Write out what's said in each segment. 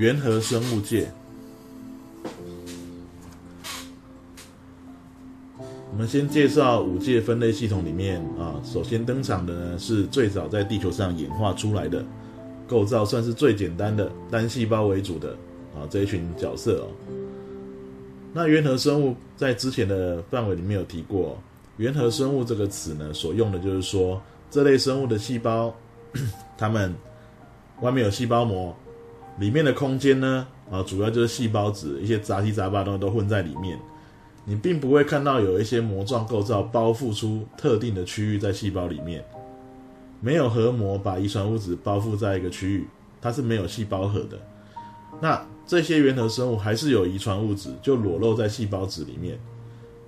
原核生物界，我们先介绍五界分类系统里面啊，首先登场的呢是最早在地球上演化出来的，构造算是最简单的单细胞为主的啊这一群角色哦。那原核生物在之前的范围里面有提过，原核生物这个词呢，所用的就是说这类生物的细胞，它们外面有细胞膜，里面的空间呢，啊，主要就是细胞质，一些杂七杂八的东西都混在里面，你并不会看到有一些膜状构造包覆出特定的区域在细胞里面，没有核膜把遗传物质包覆在一个区域，它是没有细胞核的。那这些原核生物还是有遗传物质，就裸露在细胞质里面。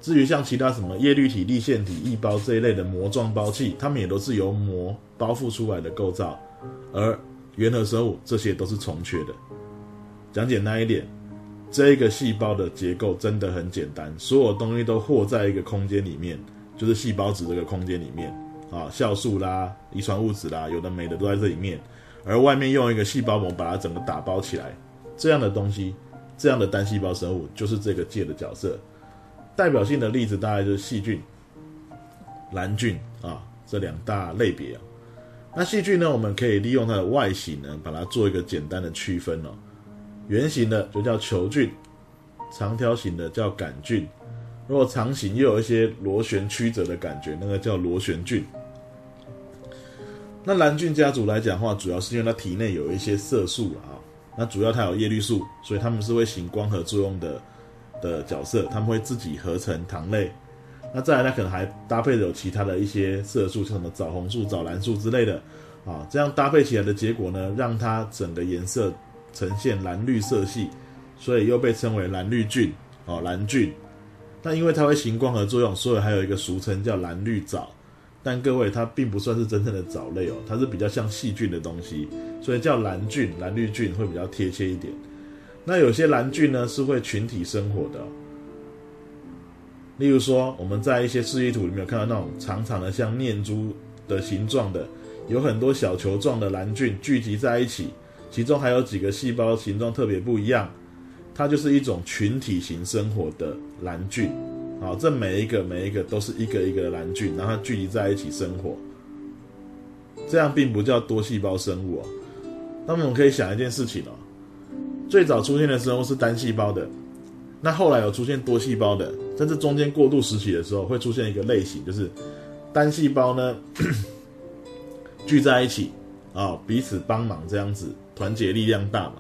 至于像其他什么叶绿体、立线体、异胞这一类的膜状胞器，它们也都是由膜包覆出来的构造。而原核生物这些都是重缺的。讲简单一点，这个细胞的结构真的很简单，所有东西都和在一个空间里面，就是细胞质这个空间里面啊，酵素啦、遗传物质啦，有的没的都在这里面。而外面用一个细胞膜把它整个打包起来。这样的东西，这样的单细胞生物就是这个界的角色。代表性的例子大概就是细菌、蓝菌啊这两大类别啊。那细菌呢，我们可以利用它的外形呢，把它做一个简单的区分哦。圆形的就叫球菌，长条形的叫杆菌。如果长形又有一些螺旋曲折的感觉，那个叫螺旋菌。那蓝菌家族来讲的话，主要是因为它体内有一些色素啊。那主要它有叶绿素，所以它们是会行光合作用的的角色，它们会自己合成糖类。那再来，它可能还搭配有其他的一些色素，像什么枣红素、枣蓝素之类的啊，这样搭配起来的结果呢，让它整个颜色呈现蓝绿色系，所以又被称为蓝绿菌哦，蓝菌。那因为它会行光合作用，所以还有一个俗称叫蓝绿藻。但各位，它并不算是真正的藻类哦，它是比较像细菌的东西，所以叫蓝菌、蓝绿菌会比较贴切一点。那有些蓝菌呢是会群体生活的，例如说我们在一些示意图里面有看到那种长长的像念珠的形状的，有很多小球状的蓝菌聚集在一起，其中还有几个细胞形状特别不一样，它就是一种群体型生活的蓝菌。好，这每一个每一个都是一个一个的蓝菌，然后聚集在一起生活，这样并不叫多细胞生物哦。那么我们可以想一件事情哦，最早出现的生物是单细胞的，那后来有出现多细胞的，在这中间过渡时期的时候，会出现一个类型，就是单细胞呢聚在一起啊，彼此帮忙这样子，团结力量大嘛。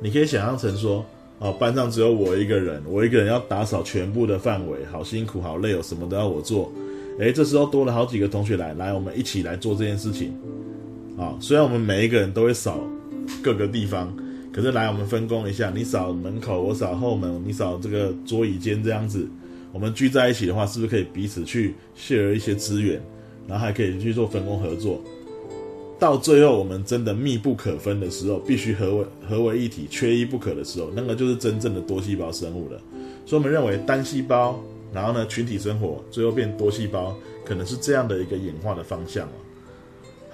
你可以想象成说。哦，班上只有我一个人，我一个人要打扫全部的范围，好辛苦，好累哦，什么都要我做。诶，这时候多了好几个同学来，来，我们一起来做这件事情。啊、虽然我们每一个人都会扫各个地方，可是来我们分工一下，你扫门口，我扫后门，你扫这个桌椅间这样子，我们聚在一起的话，是不是可以彼此去 share 一些资源，然后还可以去做分工合作？到最后，我们真的密不可分的时候，必须合为合为一体，缺一不可的时候，那个就是真正的多细胞生物了。所以，我们认为单细胞，然后呢，群体生活，最后变多细胞，可能是这样的一个演化的方向。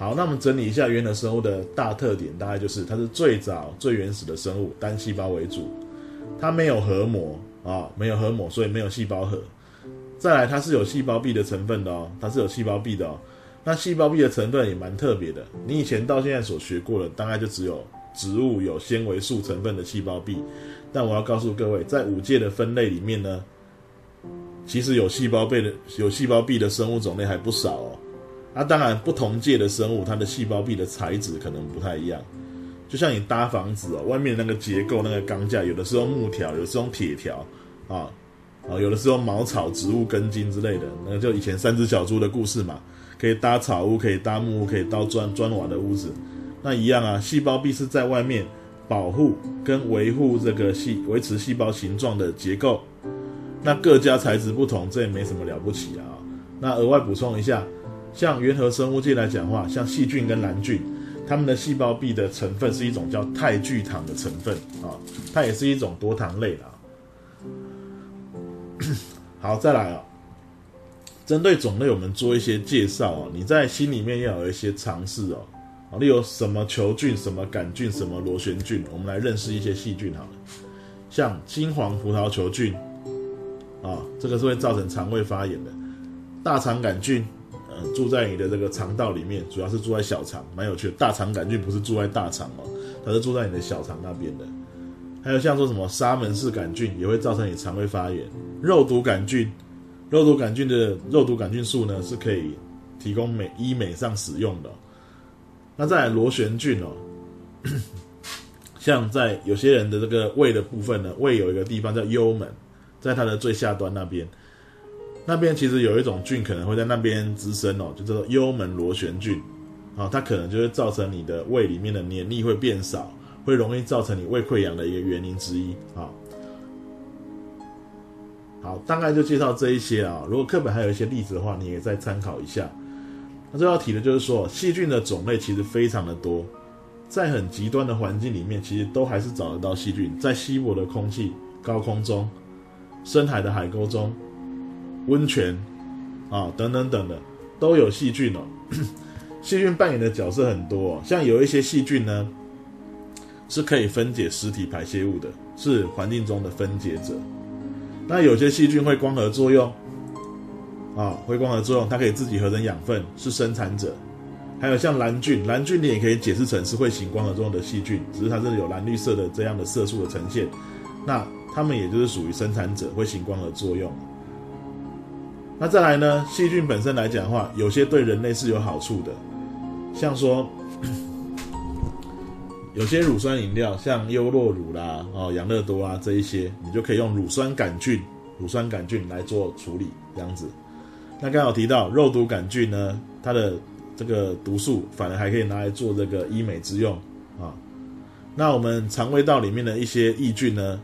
好，那我们整理一下原核生物的大特点，大概就是它是最早最原始的生物，单细胞为主，它没有核膜啊、没有核膜，所以没有细胞核。再来，它是有细胞壁的成分的哦，它是有细胞壁的哦。那细胞壁的成分也蛮特别的，你以前到现在所学过的，大概就只有植物有纤维素成分的细胞壁。但我要告诉各位，在五界的分类里面呢，其实有细胞壁的有细胞壁的生物种类还不少哦。那当然，不同界的生物，它的细胞壁的材质可能不太一样。就像你搭房子哦，外面那个结构那个钢架，有的是用木条，有的是用铁条啊啊，有的是用茅草、植物根茎之类的。那就以前三只小猪的故事嘛。可以搭草屋，可以搭木屋，可以搭砖砖瓦的屋子，那一样啊。细胞壁是在外面保护跟维护这个细维持细胞形状的结构。那各家材质不同，这也没什么了不起啊。那额外补充一下，像原核生物界来讲的话，像细菌跟蓝菌，它们的细胞壁的成分是一种叫肽聚糖的成分啊，它也是一种多糖类的。好，再来啊。针对种类，我们做一些介绍哦。你在心里面要有一些常识哦。好，例如什么球菌、什么杆菌、什么螺旋菌，我们来认识一些细菌好了。像金黄葡萄球菌，啊，这个是会造成肠胃发炎的。大肠杆菌，住在你的这个肠道里面，主要是住在小肠，蛮有趣的。大肠杆菌不是住在大肠哦，它是住在你的小肠那边的。还有像说什么沙门氏杆菌，也会造成你肠胃发炎。肉毒杆菌，肉毒杆菌的肉毒杆菌素呢，是可以提供美医美上使用的。那再来螺旋菌哦，像在有些人的这个胃的部分呢，胃有一个地方叫幽门，在它的最下端那边，那边其实有一种菌可能会在那边滋生哦，就叫做幽门螺旋菌啊，它可能就会造成你的胃里面的黏腻会变少。会容易造成你胃溃疡的一个原因之一啊。好，大概就介绍这一些啊。如果课本还有一些例子的话，你也再参考一下。那这道题呢就是说，细菌的种类其实非常的多，在很极端的环境里面，其实都还是找得到细菌。在稀薄的空气、高空中、深海的海沟中、温泉啊等等等的，都有细菌哦。细菌扮演的角色很多哦，像有一些细菌呢。是可以分解实体排泄物的，是环境中的分解者。那有些细菌会光合作用，啊，会光合作用，它可以自己合成养分，是生产者。还有像蓝菌，蓝菌你也可以解释成是会行光合作用的细菌，只是它这里有蓝绿色的这样的色素的呈现。那它们也就是属于生产者，会行光合作用。那再来呢，细菌本身来讲的话，有些对人类是有好处的，像说。有些乳酸饮料，像优酪乳啦、哦养乐多啊这一些，你就可以用乳酸杆菌、乳酸杆菌来做处理，这样子。那刚好提到肉毒杆菌呢，它的这个毒素反而还可以拿来做这个医美之用啊。那我们肠胃道里面的一些益菌呢，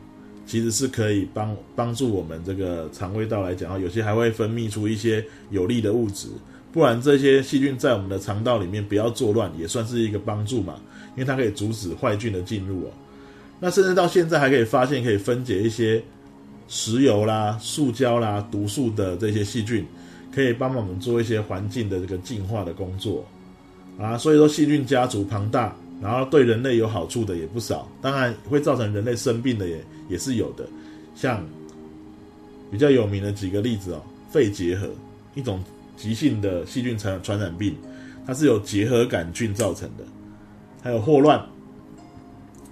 其实是可以帮帮助我们这个肠胃道来讲啊，有些还会分泌出一些有利的物质。不然这些细菌在我们的肠道里面不要作乱，也算是一个帮助嘛，因为它可以阻止坏菌的进入哦。那甚至到现在还可以发现可以分解一些石油啦、塑胶啦、毒素的这些细菌，可以帮我们做一些环境的这个净化的工作啊。所以说细菌家族庞大，然后对人类有好处的也不少，当然会造成人类生病的也也是有的。像比较有名的几个例子哦，肺结核一种。急性的细菌传传染病，它是由结核杆菌造成的；还有霍乱，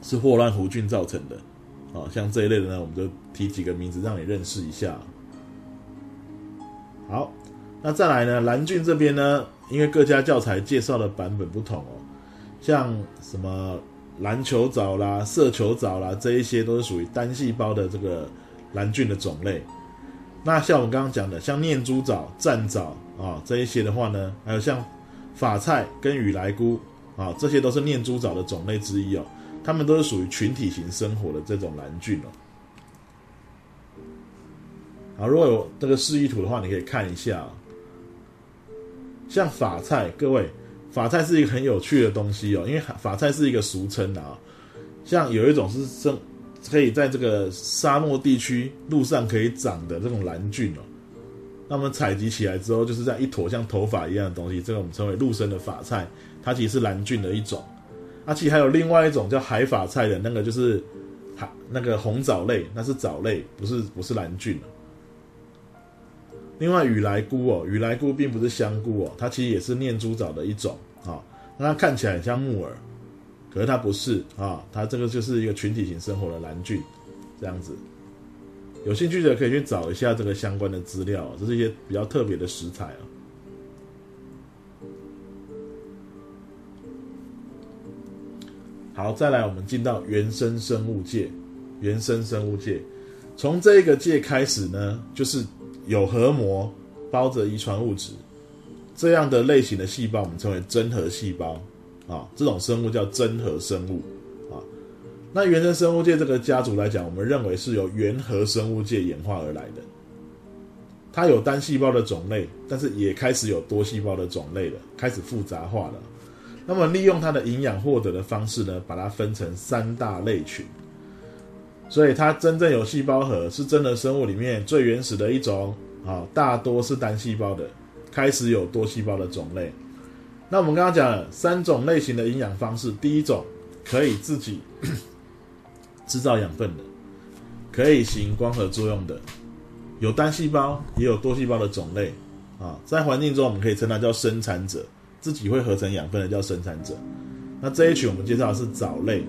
是霍乱弧菌造成的。啊，像这一类的呢，我们就提几个名字让你认识一下。好，那再来呢，蓝菌这边呢，因为各家教材介绍的版本不同哦，像什么蓝球藻啦、色球藻啦，这一些都是属于单细胞的这个蓝菌的种类。那像我们刚刚讲的，像念珠藻、战藻。啊，这一些的话呢，还有像法菜跟雨来菇啊，这些都是念珠藻的种类之一哦。它们都是属于群体型生活的这种蓝菌哦。好，如果有这个示意图的话，你可以看一下。像法菜，各位，法菜是一个很有趣的东西哦，因为法菜是一个俗称啊。像有一种是正可以在这个沙漠地区路上可以长的这种蓝菌哦。那么采集起来之后，就是这样一坨像头发一样的东西，这个我们称为陆生的法菜，它其实是蓝菌的一种。啊，其实还有另外一种叫海法菜的那个，就是海那个红藻类，那是藻类，不是不是蓝菌。另外雨来菇哦，雨来菇并不是香菇哦，它其实也是念珠藻的一种啊。那它看起来很像木耳，可是它不是啊，它这个就是一个群体型生活的蓝菌，这样子。有兴趣的可以去找一下这个相关的资料，这是一些比较特别的食材啊。好，再来我们进到原生生物界，原生生物界，从这个界开始呢，就是有核膜包着遗传物质这样的类型的细胞，我们称为真核细胞啊，这种生物叫真核生物。啊那原生生物界这个家族来讲，我们认为是由原核生物界演化而来的。它有单细胞的种类，但是也开始有多细胞的种类了，开始复杂化了。那么利用它的营养获得的方式呢，把它分成三大类群。所以它真正有细胞核，是真的生物里面最原始的一种啊，大多是单细胞的，开始有多细胞的种类。那我们刚刚讲了三种类型的营养方式，第一种可以自己 制造养分的，可以行光合作用的，有单细胞也有多细胞的种类啊，在环境中我们可以称它叫生产者，自己会合成养分的叫生产者。那这一群我们介绍的是藻类，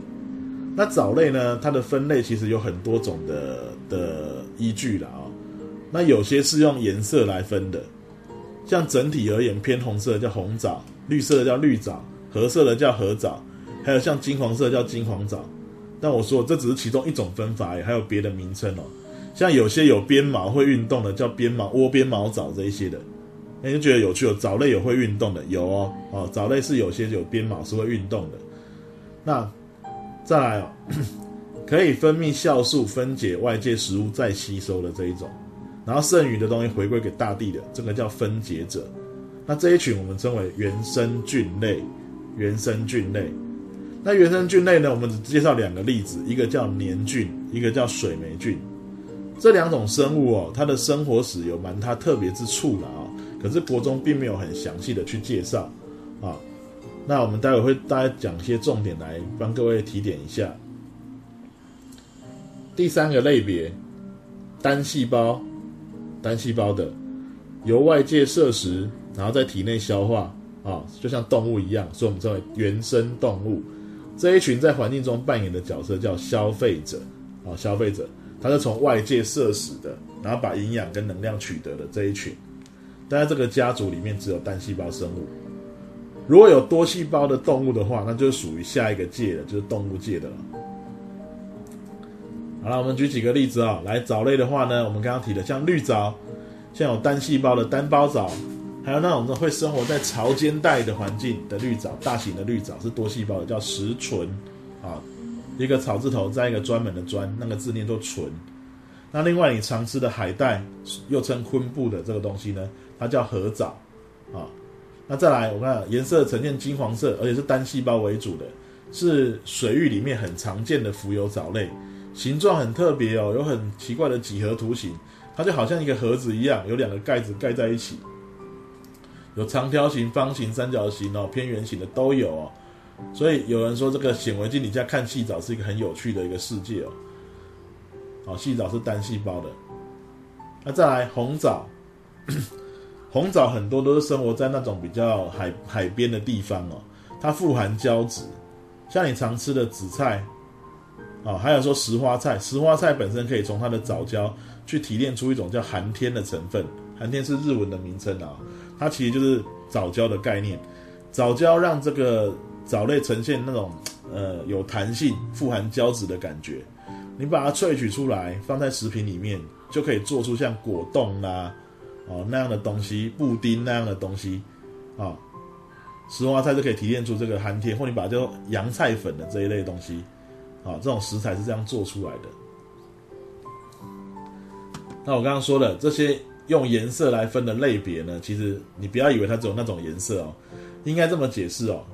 那藻类呢，它的分类其实有很多种的的依据了啊。那有些是用颜色来分的，像整体而言偏红色的叫红藻。绿色的叫绿藻，褐色的叫褐藻，还有像金黄色叫金黄藻。但我说这只是其中一种分法，还有别的名称哦。像有些有鞭毛会运动的叫鞭毛窝边毛藻这一些的，你就觉得有趣哦。藻类有会运动的，有哦哦，藻类是有些有鞭毛是会运动的。那再来哦，可以分泌酵素分解外界食物再吸收的这一种，然后剩余的东西回归给大地的，这个叫分解者。那这一群我们称为原生菌类，原生菌类。那原生菌类呢，我们只介绍两个例子，一个叫黏菌，一个叫水霉菌。这两种生物哦，它的生活史有蛮它特别之处的啊。可是国中并没有很详细的去介绍啊。那我们待会会大家讲一些重点来帮各位提点一下。第三个类别，单细胞，单细胞的，由外界摄食。然后在体内消化啊，就像动物一样，所以我们称为原生动物。这一群在环境中扮演的角色叫消费者啊，消费者，它是从外界摄食的，然后把营养跟能量取得的这一群。但在这个家族里面，只有单细胞生物。如果有多细胞的动物的话，那就属于下一个界的，就是动物界的了。好，我们举几个例子啊，来藻类的话呢，我们刚刚提的像绿藻，像有单细胞的单胞藻。还有那种会生活在潮间带的环境的绿藻，大型的绿藻是多细胞的，叫石蓴啊，一个草字头，再一个专门的专，那个字念作蓴。那另外你常吃的海带，又称昆布的这个东西呢，它叫褐藻啊。那再来，我看颜色呈现金黄色，而且是单细胞为主的，是水域里面很常见的浮游藻类，形状很特别哦，有很奇怪的几何图形，它就好像一个盒子一样，有两个盖子盖在一起。有长条形、方形、三角形哦，偏圆形的都有哦。所以有人说，这个显微镜底下看细藻是一个很有趣的一个世界哦。好，细藻是单细胞的。那再来红藻，红藻很多都是生活在那种比较海海边的地方哦。它富含胶质，像你常吃的紫菜啊，还有说石花菜，石花菜本身可以从它的藻胶去提炼出一种叫含天的成分，含天是日文的名称啊。它其实就是藻胶的概念，藻胶让这个藻类呈现那种呃有弹性、富含胶质的感觉。你把它萃取出来，放在食品里面，就可以做出像果冻啦、哦那样的东西，布丁那样的东西啊、石花菜就可以提炼出这个含天，或你把它叫洋菜粉的这一类东西啊、这种食材是这样做出来的。那我刚刚说的这些。用颜色来分的类别呢，其实你不要以为它只有那种颜色哦，应该这么解释哦。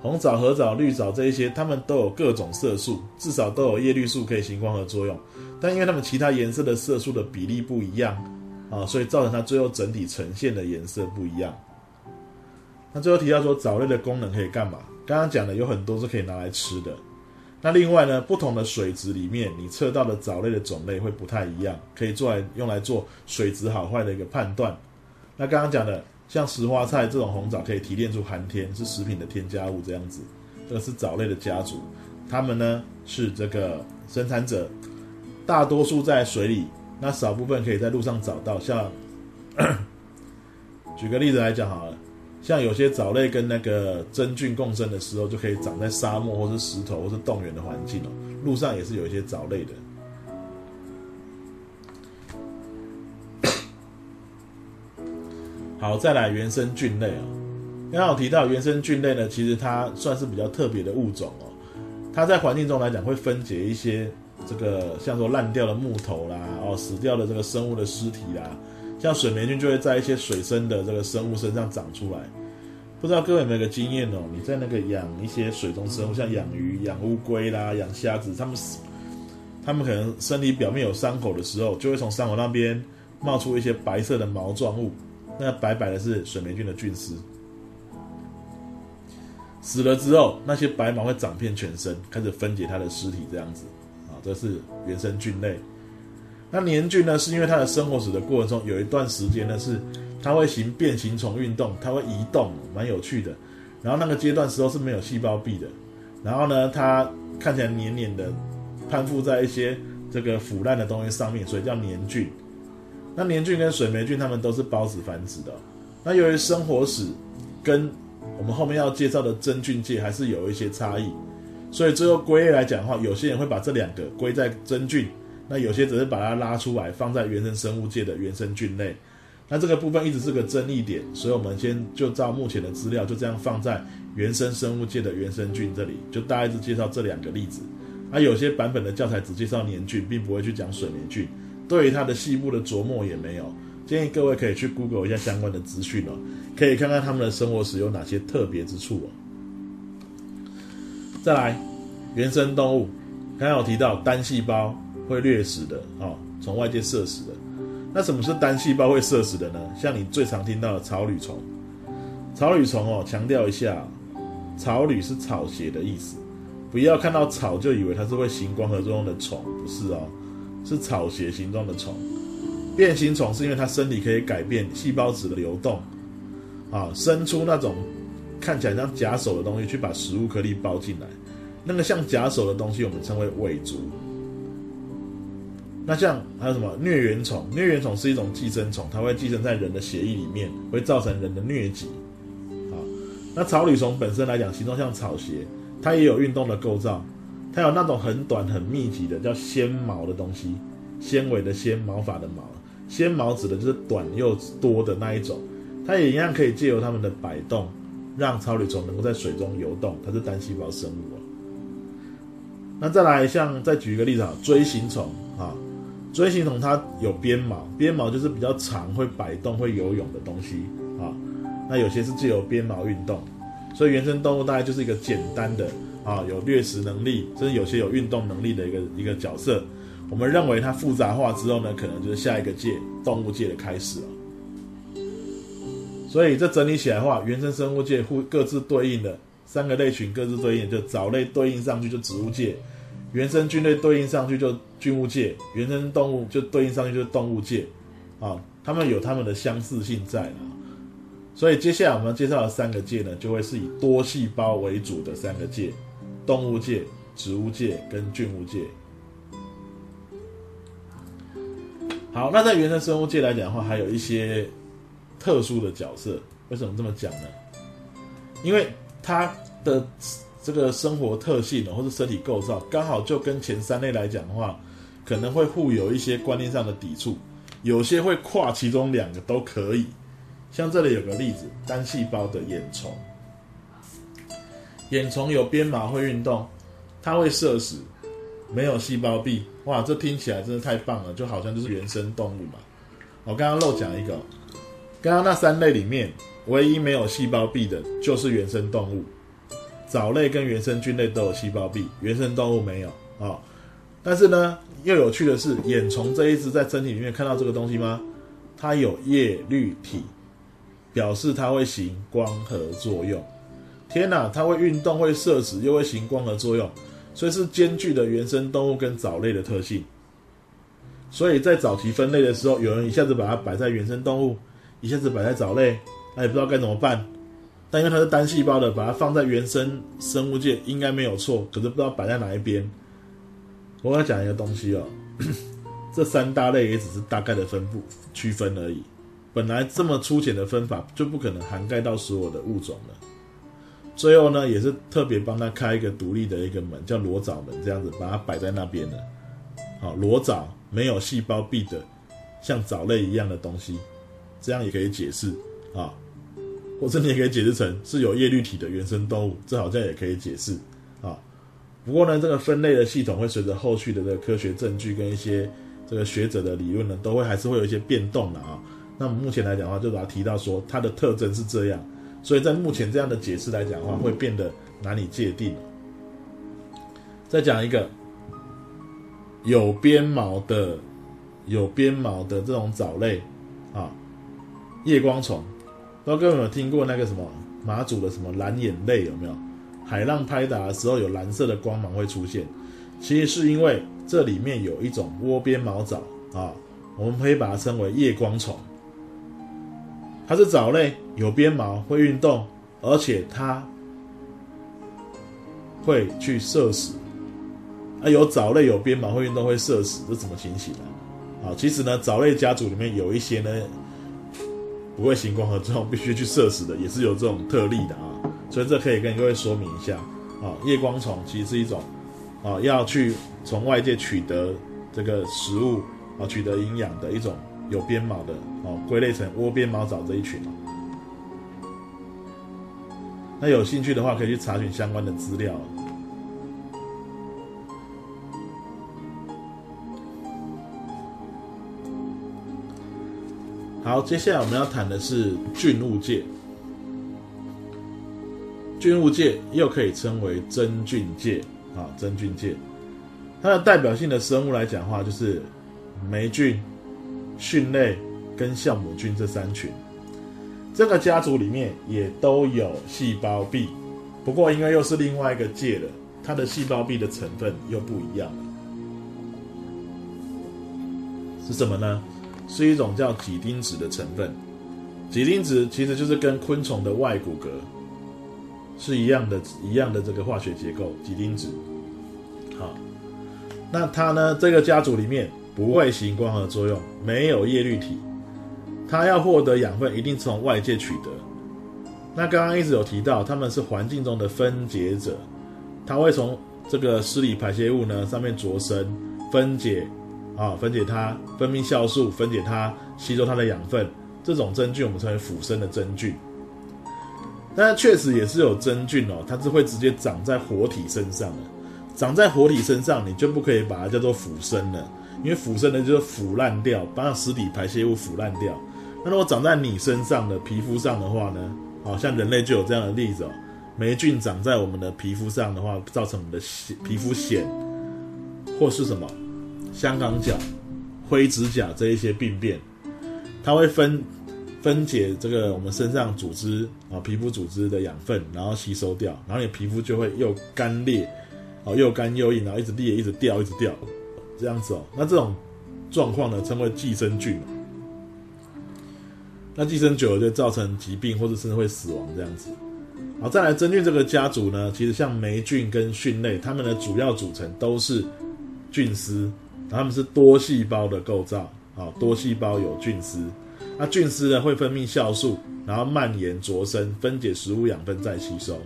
红藻、褐藻、绿藻这一些，它们都有各种色素，至少都有叶绿素可以行光合作用。但因为它们其他颜色的色素的比例不一样啊，所以造成它最后整体呈现的颜色不一样。那最后提到说藻类的功能可以干嘛？刚刚讲的有很多是可以拿来吃的。那另外呢，不同的水质里面，你测到的藻类的种类会不太一样，可以做来用来做水质好坏的一个判断。那刚刚讲的，像石花菜这种红藻可以提炼出含天，是食品的添加物这样子，这个是藻类的家族。它们呢是这个生产者，大多数在水里，那少部分可以在陆上找到。像 举个例子来讲好了。像有些藻类跟那个真菌共生的时候，就可以长在沙漠或是石头或是冻原的环境哦。路上也是有一些藻类的。好，再来原生菌类哦。刚刚我提到原生菌类呢，其实它算是比较特别的物种哦。它在环境中来讲会分解一些这个像说烂掉的木头啦，哦，死掉的这个生物的尸体啦。像水霉菌就会在一些水生的这个生物身上长出来，不知道各位有没有个经验哦？你在那个养一些水中生物，像养鱼、养乌龟啦、养虾子，他们它们可能身体表面有伤口的时候，就会从伤口那边冒出一些白色的毛状物，那白白的是水霉菌的菌丝。死了之后，那些白毛会长遍全身，开始分解它的尸体，这样子啊，这是原生菌类。那黏菌呢，是因为它的生活史的过程中，有一段时间呢是它会行变形虫运动，它会移动，蛮有趣的。然后那个阶段时候是没有细胞壁的，然后呢，它看起来黏黏的，攀附在一些这个腐烂的东西上面，所以叫黏菌。那黏菌跟水霉菌它们都是孢子繁殖的。那由于生活史跟我们后面要介绍的真菌界还是有一些差异，所以最后归类来讲的话，有些人会把这两个归在真菌。那有些只是把它拉出来放在原生生物界的原生菌类，那这个部分一直是个争议点，所以我们先就照目前的资料就这样放在原生生物界的原生菌这里，就大概只介绍这两个例子。那有些版本的教材只介绍黏菌，并不会去讲水霉菌，对于它的细部的琢磨也没有。建议各位可以去 Google 一下相关的资讯哦，可以看看他们的生活史有哪些特别之处哦。再来，原生动物，刚刚有提到单细胞。会掠食的哦，从外界摄食的。那什么是单细胞会摄食的呢？像你最常听到的草履虫。草履虫哦，强调一下，草履是草鞋的意思，不要看到草就以为它是会行光合作用的虫，不是哦，是草鞋形状的虫。变形虫是因为它身体可以改变细胞质的流动，啊，伸出那种看起来像假手的东西去把食物颗粒包进来。那个像假手的东西，我们称为尾足。那像还有什么疟原虫？疟原虫是一种寄生虫，它会寄生在人的血液里面，会造成人的疟疾。啊，那草履虫本身来讲，形状像草鞋，它也有运动的构造，它有那种很短很密集的叫纤毛的东西，纤维的纤，毛发的毛，纤毛指的就是短又多的那一种，它也一样可以借由它们的摆动，让草履虫能够在水中游动，它是单细胞生物。那再来像再举一个例子啊，锥形虫。锥形虫它有鞭毛，鞭毛就是比较长、会摆动、会游泳的东西啊。那有些是借由鞭毛运动，所以原生动物大概就是一个简单的啊，有掠食能力，甚至有些有运动能力的一个一个角色。我们认为它复杂化之后呢，可能就是下一个界动物界的开始了。所以这整理起来的话，原生生物界互各自对应的三个类群，各自对应就藻类对应上去就植物界。原生菌类对应上去就菌物界，原生动物就对应上去就是动物界，啊，它们有它们的相似性在了。所以接下来我们要介绍的三个界呢，就会是以多细胞为主的三个界：动物界、植物界跟菌物界。好，那在原生生物界来讲的话，还有一些特殊的角色。为什么这么讲呢？因为它的。这个生活特性或者身体构造，刚好就跟前三类来讲的话，可能会互有一些观念上的抵触，有些会跨其中两个都可以。像这里有个例子，单细胞的眼虫，眼虫有鞭毛会运动，它会摄食，没有细胞壁。哇，这听起来真的太棒了，就好像就是原生动物嘛。我刚刚漏讲一个，刚刚那三类里面，唯一没有细胞壁的就是原生动物。藻类跟原生菌类都有细胞壁，原生动物没有啊、哦。但是呢，又有趣的是，眼虫这一只在身体里面看到这个东西吗？它有叶绿体，表示它会行光合作用。天哪，它会运动，会摄食，又会行光合作用，所以是兼具的原生动物跟藻类的特性。所以在早期分类的时候，有人一下子把它摆在原生动物，一下子摆在藻类，他也不知道该怎么办。但因为它是单细胞的，把它放在原生生物界应该没有错，可是不知道摆在哪一边。我要讲一个东西哦，这三大类也只是大概的分布区分而已。本来这么粗浅的分法就不可能涵盖到所有的物种了。最后呢，也是特别帮它开一个独立的一个门，叫裸藻门，这样子把它摆在那边了。好，裸藻没有细胞壁的，像藻类一样的东西，这样也可以解释啊。或者你也可以解释成是有叶绿体的原生动物，这好像也可以解释啊。不过呢，这个分类的系统会随着后续的这个科学证据跟一些这个学者的理论呢，都会还是会有一些变动的啊。那么目前来讲的话，就把它提到说它的特征是这样，所以在目前这样的解释来讲的话，会变得难以界定。再讲一个有鞭毛的有鞭毛的这种藻类啊，夜光虫。不知道各位有没有听过那个什么马祖的什么蓝眼泪有没有？海浪拍打的时候有蓝色的光芒会出现，其实是因为这里面有一种窝边毛藻啊，我们可以把它称为夜光虫。它是藻类，有边毛，会运动，而且它会去摄食。啊，有藻类有边毛会运动会摄食，这怎么情形呢？啊，其实呢，藻类家族里面有一些呢不会行光合作用，必须去摄食的，也是有这种特例的啊。所以这可以跟各位说明一下啊，夜光虫其实是一种啊要去从外界取得这个食物啊取得营养的一种有鞭毛的啊，归类成窝边毛藻这一群。那有兴趣的话，可以去查询相关的资料。好，接下来我们要谈的是菌物界。菌物界又可以称为真菌界啊，真菌界。它的代表性的生物来讲的话，就是霉菌、蕈类跟酵母菌这三群。这个家族里面也都有细胞壁，不过因为又是另外一个界了，它的细胞壁的成分又不一样了。是什么呢？是一种叫几丁质的成分，几丁质其实就是跟昆虫的外骨骼是一样的，一样的这个化学结构，几丁质。好，那它呢，这个家族里面不会行光合作用，没有叶绿体，它要获得养分一定从外界取得。那刚刚一直有提到，它们是环境中的分解者，它会从这个尸里排泄物呢上面着生分解。啊，分解它，分泌酵素，分解它，吸收它的养分。这种真菌我们称为腐生的真菌。但确实也是有真菌哦，它是会直接长在活体身上的。长在活体身上，你就不可以把它叫做腐生了，因为腐生的就是腐烂掉，把尸体排泄物腐烂掉。那如果长在你身上的皮肤上的话呢？好像人类就有这样的例子哦，霉菌长在我们的皮肤上的话，造成我们的皮肤癣，或是什么？香港脚、灰指甲这一些病变，它会分分解这个我们身上组织啊，皮肤组织的养分，然后吸收掉，然后你皮肤就会又干裂，哦，又干又硬，然后一直裂，一直掉，一直掉，这样子哦。那这种状况呢，称为寄生菌。那寄生久了就造成疾病，或者甚至会死亡这样子。好，再来真菌这个家族呢，其实像霉菌跟蕈类，它们的主要组成都是菌丝。它们是多细胞的构造，啊，多细胞有菌丝，那菌丝呢会分泌酵素，然后蔓延着生，分解食物养分再吸收。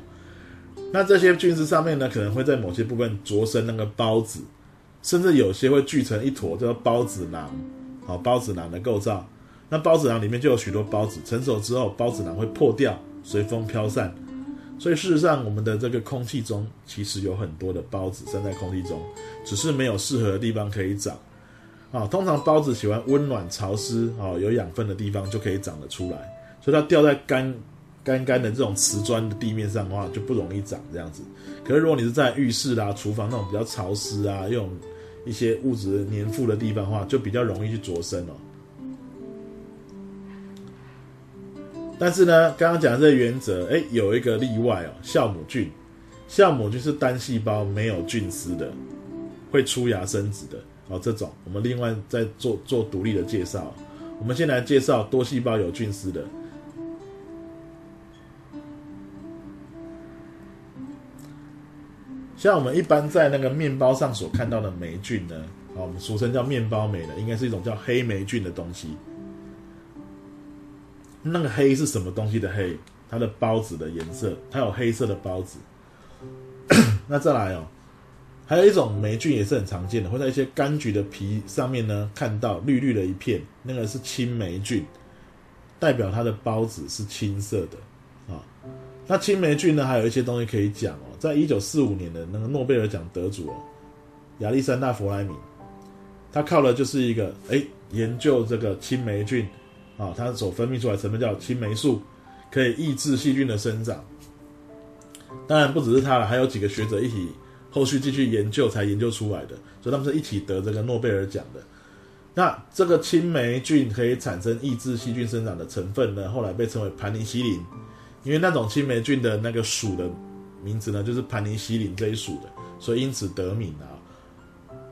那这些菌丝上面呢，可能会在某些部分着生那个孢子，甚至有些会聚成一坨，叫做孢子囊，好，孢子囊的构造。那孢子囊里面就有许多孢子，成熟之后孢子囊会破掉，随风飘散。所以事实上，我们的这个空气中其实有很多的孢子生在空气中，只是没有适合的地方可以长。啊，通常孢子喜欢温暖、潮湿、啊有养分的地方就可以长得出来。所以它掉在干干干的这种瓷砖的地面上的话，就不容易长这样子。可是如果你是在浴室啦、厨房那种比较潮湿啊、用一些物质粘附的地方的话，就比较容易去着生哦。但是呢，刚刚讲的这个原则，哎，有一个例外哦，酵母菌。酵母菌是单细胞，没有菌丝的，会出芽生殖的。哦，这种我们另外再做做独立的介绍。我们先来介绍多细胞有菌丝的。像我们一般在那个面包上所看到的霉菌呢，啊，我们俗称叫面包霉的，应该是一种叫黑霉菌的东西。那个黑是什么东西的黑？它的孢子的颜色，它有黑色的孢子。那再来哦，还有一种霉菌也是很常见的，会在一些柑橘的皮上面呢看到绿绿的一片，那个是青霉菌，代表它的孢子是青色的啊。那青霉菌呢，还有一些东西可以讲哦，在一九四五年的那个诺贝尔奖得主哦，亚历山大弗莱明，他靠的就是一个哎研究这个青霉菌。啊，它所分泌出来成分叫青霉素，可以抑制细菌的生长。当然不只是它了，还有几个学者一起后续继续研究才研究出来的，所以他们是一起得这个诺贝尔奖的。那这个青霉菌可以产生抑制细菌生长的成分呢，后来被称为盘尼西林，因为那种青霉菌的那个属的名字呢，就是盘尼西林这一属的，所以因此得名啊。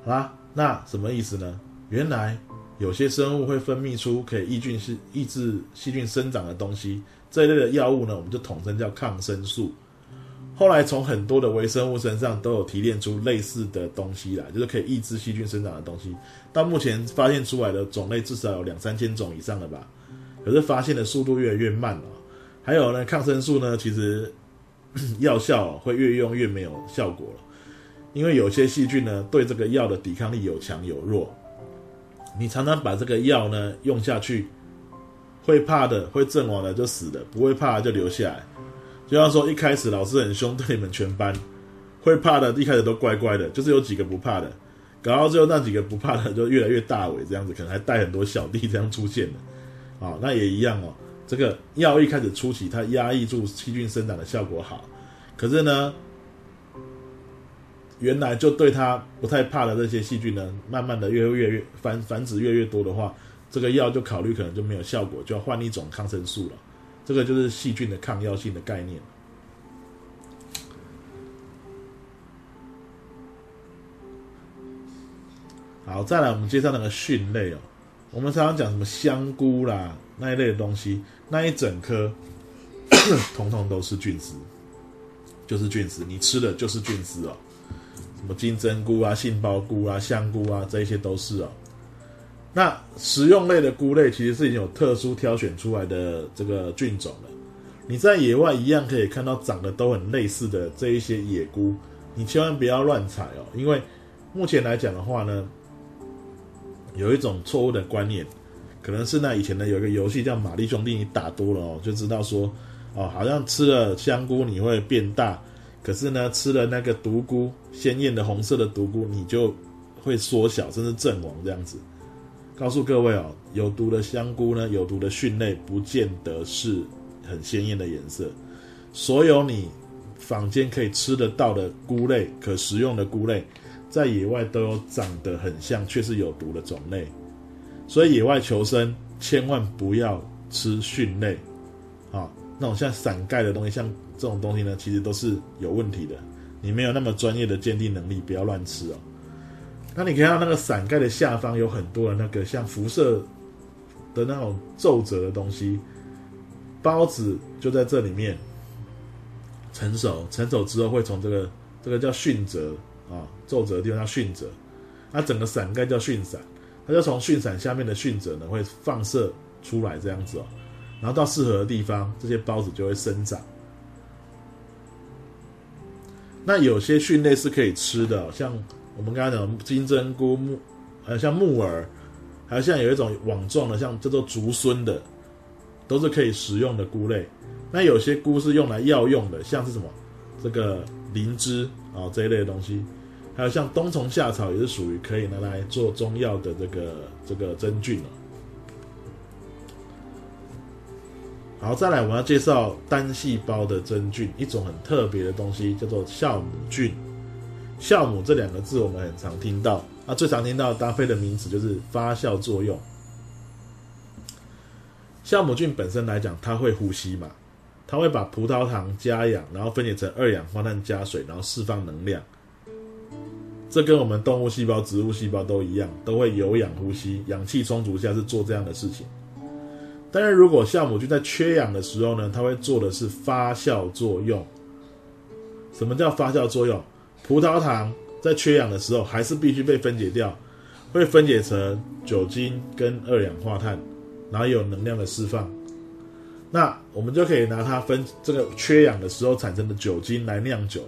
好啦，那什么意思呢？原来有些生物会分泌出可以抑菌是抑制细菌生长的东西，这一类的药物呢，我们就统称叫抗生素。后来从很多的微生物身上都有提炼出类似的东西来，就是可以抑制细菌生长的东西。到目前发现出来的种类至少有两三千种以上了吧？可是发现的速度越来越慢了。还有呢，抗生素呢，其实 药效会越用越没有效果了。因为有些细菌呢，对这个药的抵抗力有强有弱。你常常把这个药呢用下去，会怕的、会阵亡的就死了，不会怕的就留下来。就像说一开始老师很凶，对你们全班会怕的，一开始都乖乖的，就是有几个不怕的，搞到最后那几个不怕的就越来越大尾，这样子可能还带很多小弟这样出现的。啊，那也一样哦。这个药一开始初期，它压抑住细菌生长的效果好，可是呢，原来就对它不太怕的这些细菌呢，慢慢的越越越繁繁殖越越多的话，这个药就考虑可能就没有效果，就要换一种抗生素了。这个就是细菌的抗药性的概念。好，再来我们介绍那个菌类哦。我们常常讲什么香菇啦那一类的东西，那一整颗，统统都是菌丝，就是菌丝，你吃的就是菌丝哦。什么金针菇啊、杏鲍菇啊、香菇啊，这一些都是哦。那食用类的菇类其实是已经有特殊挑选出来的这个菌种了。你在野外一样可以看到长得都很类似的这一些野菇，你千万不要乱采哦，因为目前来讲的话呢，有一种错误的观念，可能是那以前呢有一个游戏叫《玛丽兄弟》，你打多了哦，就知道说哦，好像吃了香菇你会变大。可是呢，吃了那个毒菇，鲜艳的红色的毒菇，你就会缩小，甚至阵亡这样子。告诉各位哦，有毒的香菇呢，有毒的蕈类，不见得是很鲜艳的颜色。所有你坊间可以吃得到的菇类，可食用的菇类，在野外都有长得很像，却是有毒的种类。所以野外求生，千万不要吃蕈类，啊，那种像伞盖的东西，像。这种东西呢，其实都是有问题的。你没有那么专业的鉴定能力，不要乱吃哦。那你看到那个伞盖的下方有很多的那个像辐射的那种皱褶的东西，孢子就在这里面成熟，成熟之后会从这个这个叫蕈褶啊，皱褶的地方叫蕈褶，那整个伞盖叫蕈伞，它就从蕈伞下面的蕈褶呢会放射出来这样子哦，然后到适合的地方，这些孢子就会生长。那有些蕈类是可以吃的，像我们刚才讲金针菇、木，还有像木耳，还有像有一种网状的，像叫做竹荪的，都是可以食用的菇类。那有些菇是用来药用的，像是什么这个灵芝啊这一类的东西，还有像冬虫夏草也是属于可以拿来做中药的这个这个真菌了。好，再来我们要介绍单细胞的真菌，一种很特别的东西，叫做酵母菌。酵母这两个字我们很常听到，那最常听到搭配的名词就是发酵作用。酵母菌本身来讲，它会呼吸嘛，它会把葡萄糖加氧，然后分解成二氧化碳加水，然后释放能量。这跟我们动物细胞、植物细胞都一样，都会有氧呼吸，氧气充足下是做这样的事情。但是如果酵母菌在缺氧的时候呢，它会做的是发酵作用。什么叫发酵作用？葡萄糖在缺氧的时候还是必须被分解掉，会分解成酒精跟二氧化碳，然后有能量的释放。那我们就可以拿它分这个缺氧的时候产生的酒精来酿酒，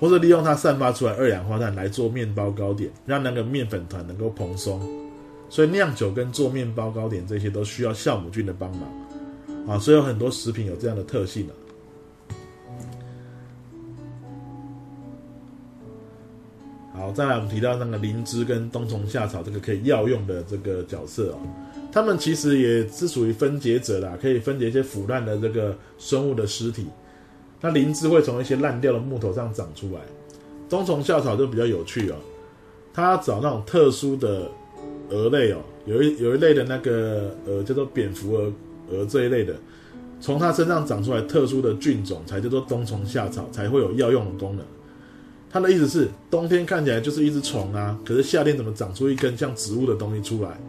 或者利用它散发出来二氧化碳来做面包糕点，让那个面粉团能够蓬松。所以酿酒跟做面包糕点这些都需要酵母菌的帮忙啊，所以有很多食品有这样的特性啊。好，再来我们提到那个灵芝跟冬虫夏草这个可以药用的这个角色哦，它们其实也是属于分解者啦，可以分解一些腐烂的这个生物的尸体。那灵芝会从一些烂掉的木头上长出来，冬虫夏草就比较有趣哦，它要找那种特殊的。蛾类哦，有一有一类的那个呃叫做蝙蝠蛾蛾这一类的，从它身上长出来特殊的菌种，才叫做冬虫夏草，才会有药用的功能。他的意思是，冬天看起来就是一只虫啊，可是夏天怎么长出一根像植物的东西出来？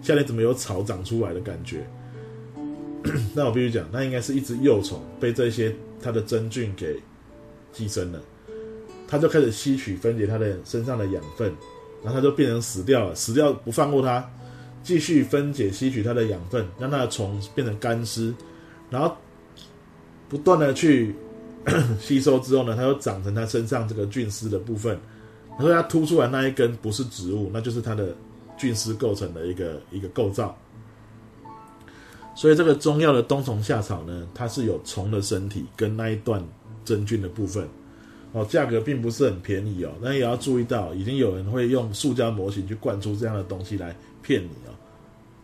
夏天怎么有草长出来的感觉？那我必须讲，那应该是一只幼虫被这些它的真菌给寄生了，它就开始吸取分解它的身上的养分，然后它就变成死掉了，死掉不放过它，继续分解吸取它的养分，让它的虫变成干尸，然后不断的去 吸收之后呢，它又长成它身上这个菌丝的部分，然后它凸出来那一根不是植物，那就是它的菌丝构成的一个一个构造。所以这个中药的冬虫夏草呢，它是有虫的身体跟那一段真菌的部分，哦，价格并不是很便宜哦。但也要注意到，已经有人会用塑胶模型去灌出这样的东西来骗你哦。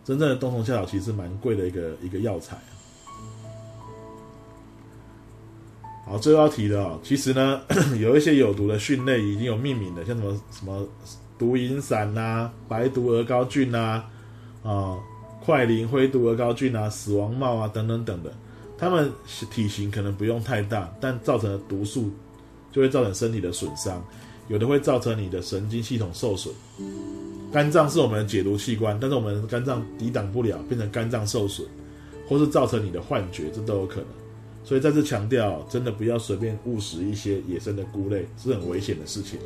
真正的冬虫夏草其实蛮贵的一个一个药材。好，最后要提的哦，其实呢，有一些有毒的菌类已经有命名的，像什么什么毒银伞呐、白毒鹅膏菌呐，啊。哦快灵灰毒鹅膏菌啊、死亡帽啊等等等的，它们体型可能不用太大，但造成的毒素就会造成身体的损伤，有的会造成你的神经系统受损。肝脏是我们的解毒器官，但是我们肝脏抵挡不了，变成肝脏受损，或是造成你的幻觉，这都有可能。所以再次强调，真的不要随便误食一些野生的菇类，是很危险的事情。